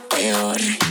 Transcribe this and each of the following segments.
peor.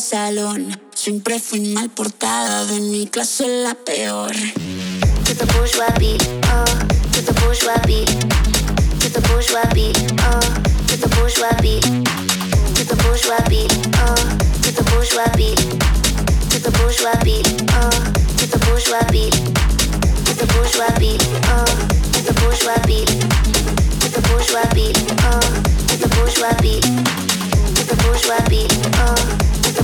salón. Siempre fui mal portada, de mi clase la peor. To the bourgeois beat, oh, to the bourgeois beat. To the bourgeois beat, oh, to the bourgeois beat. To the bourgeois beat, oh, to the bourgeois beat. To the bourgeois beat, oh, to the bourgeois beat. To the bourgeois beat, oh, to the bourgeois beat. To the bourgeois beat, oh.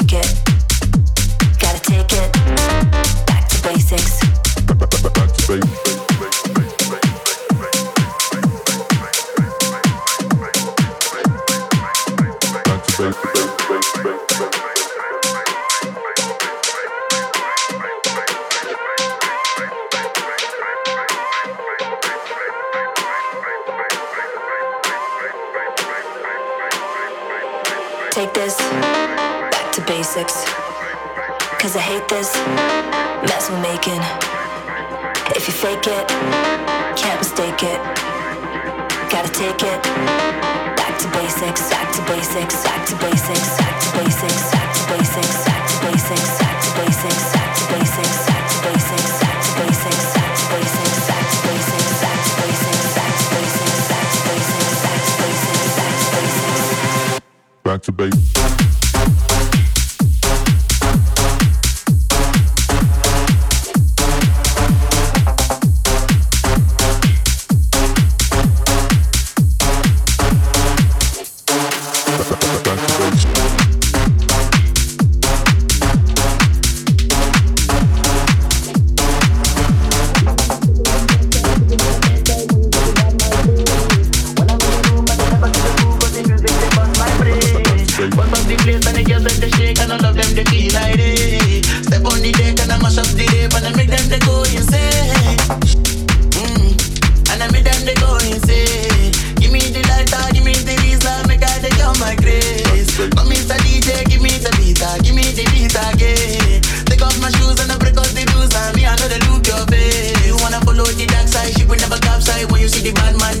take it. this mess we're making. If you fake it, can't mistake it. Gotta take it back to basics, back to basics, back to basics, back to basics, back to basics, back to basics, back to basics, back to basics, back to basics, back to basics, back to basics, back to basics, back to basics, back to basics, back to basics, back to basics, back to basics, back to basics. off my shoes and I break out the rules. And me, I know the look your face. You wanna follow the dark side, ship will never capsize. When you see the bad man,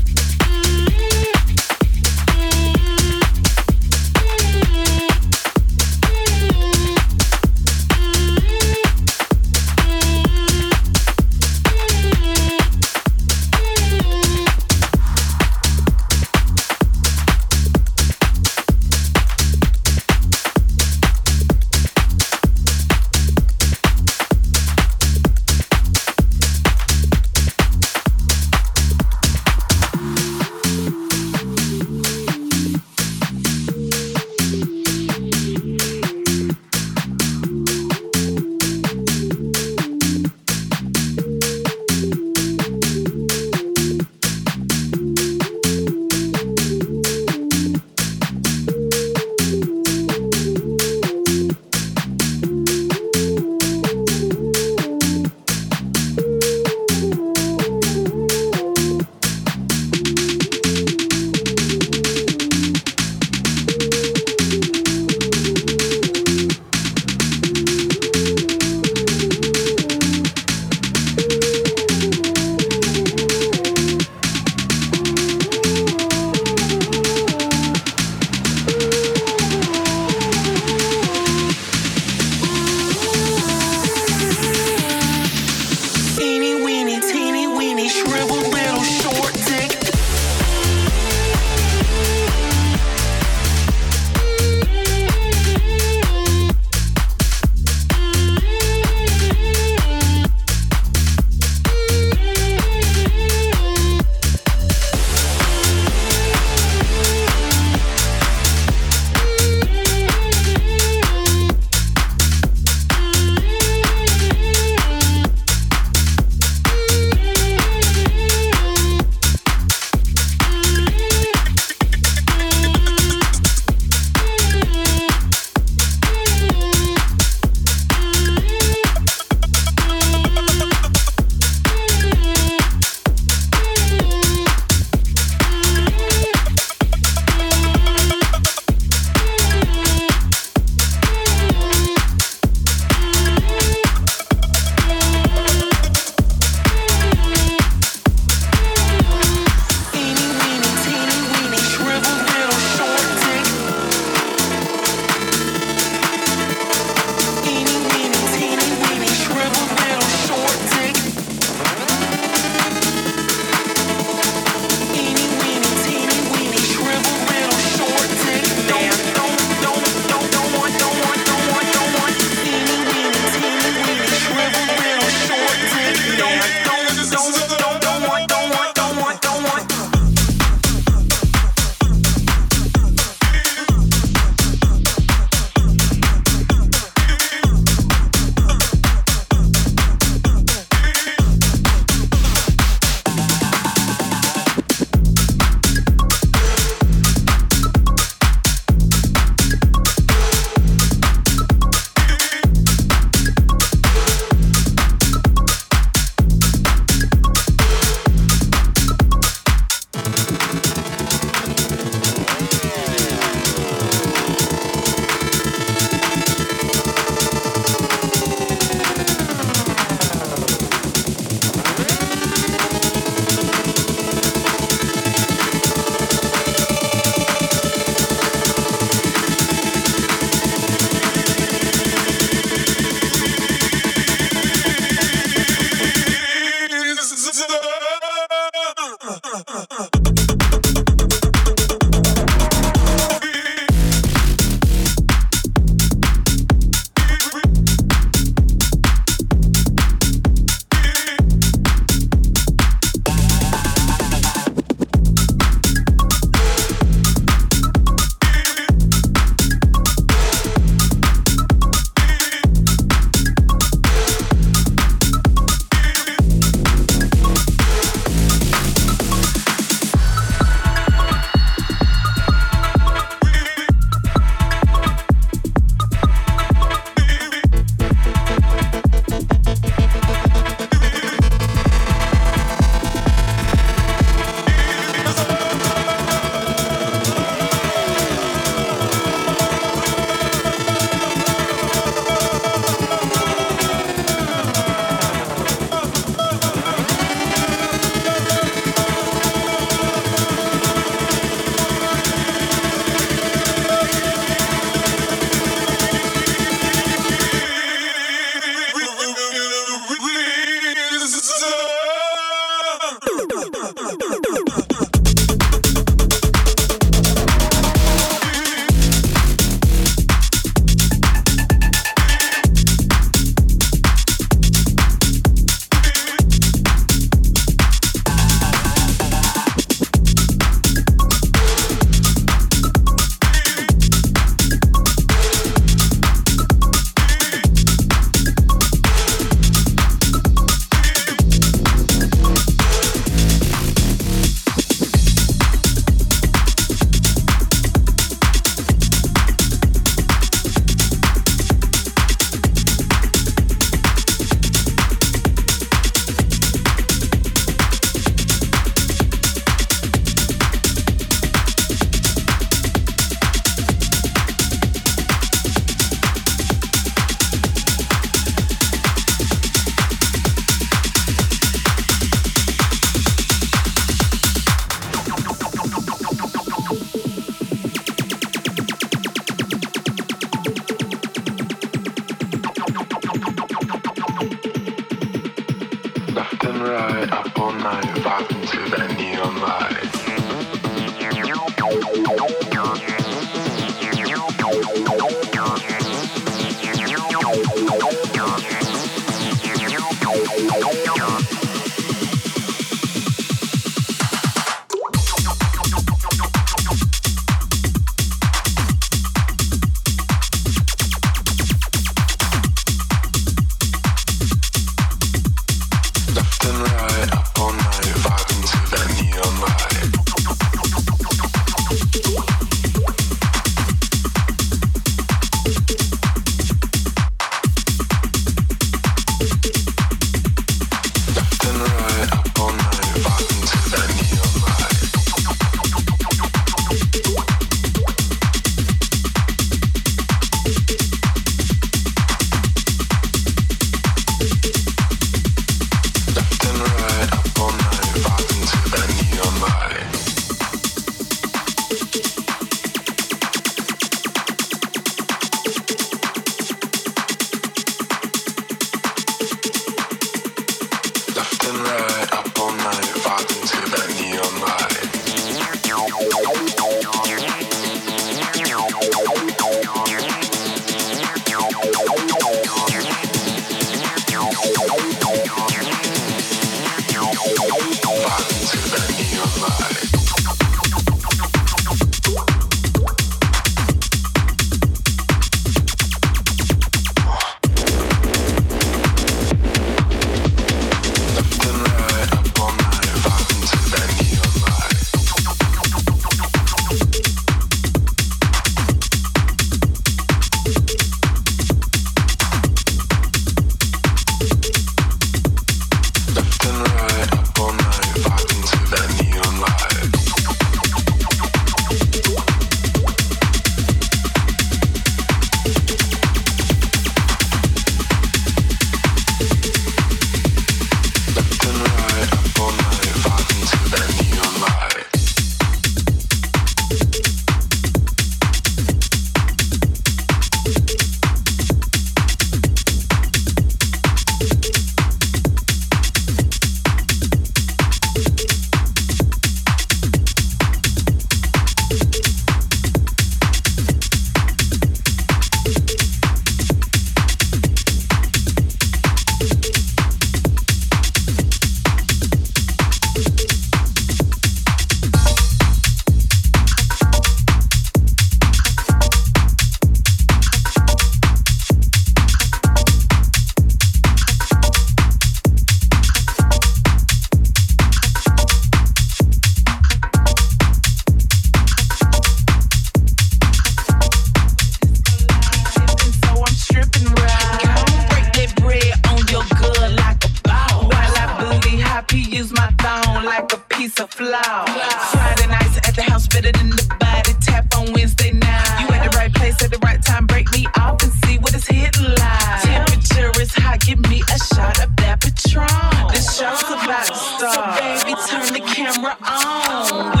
baby, turn the camera on.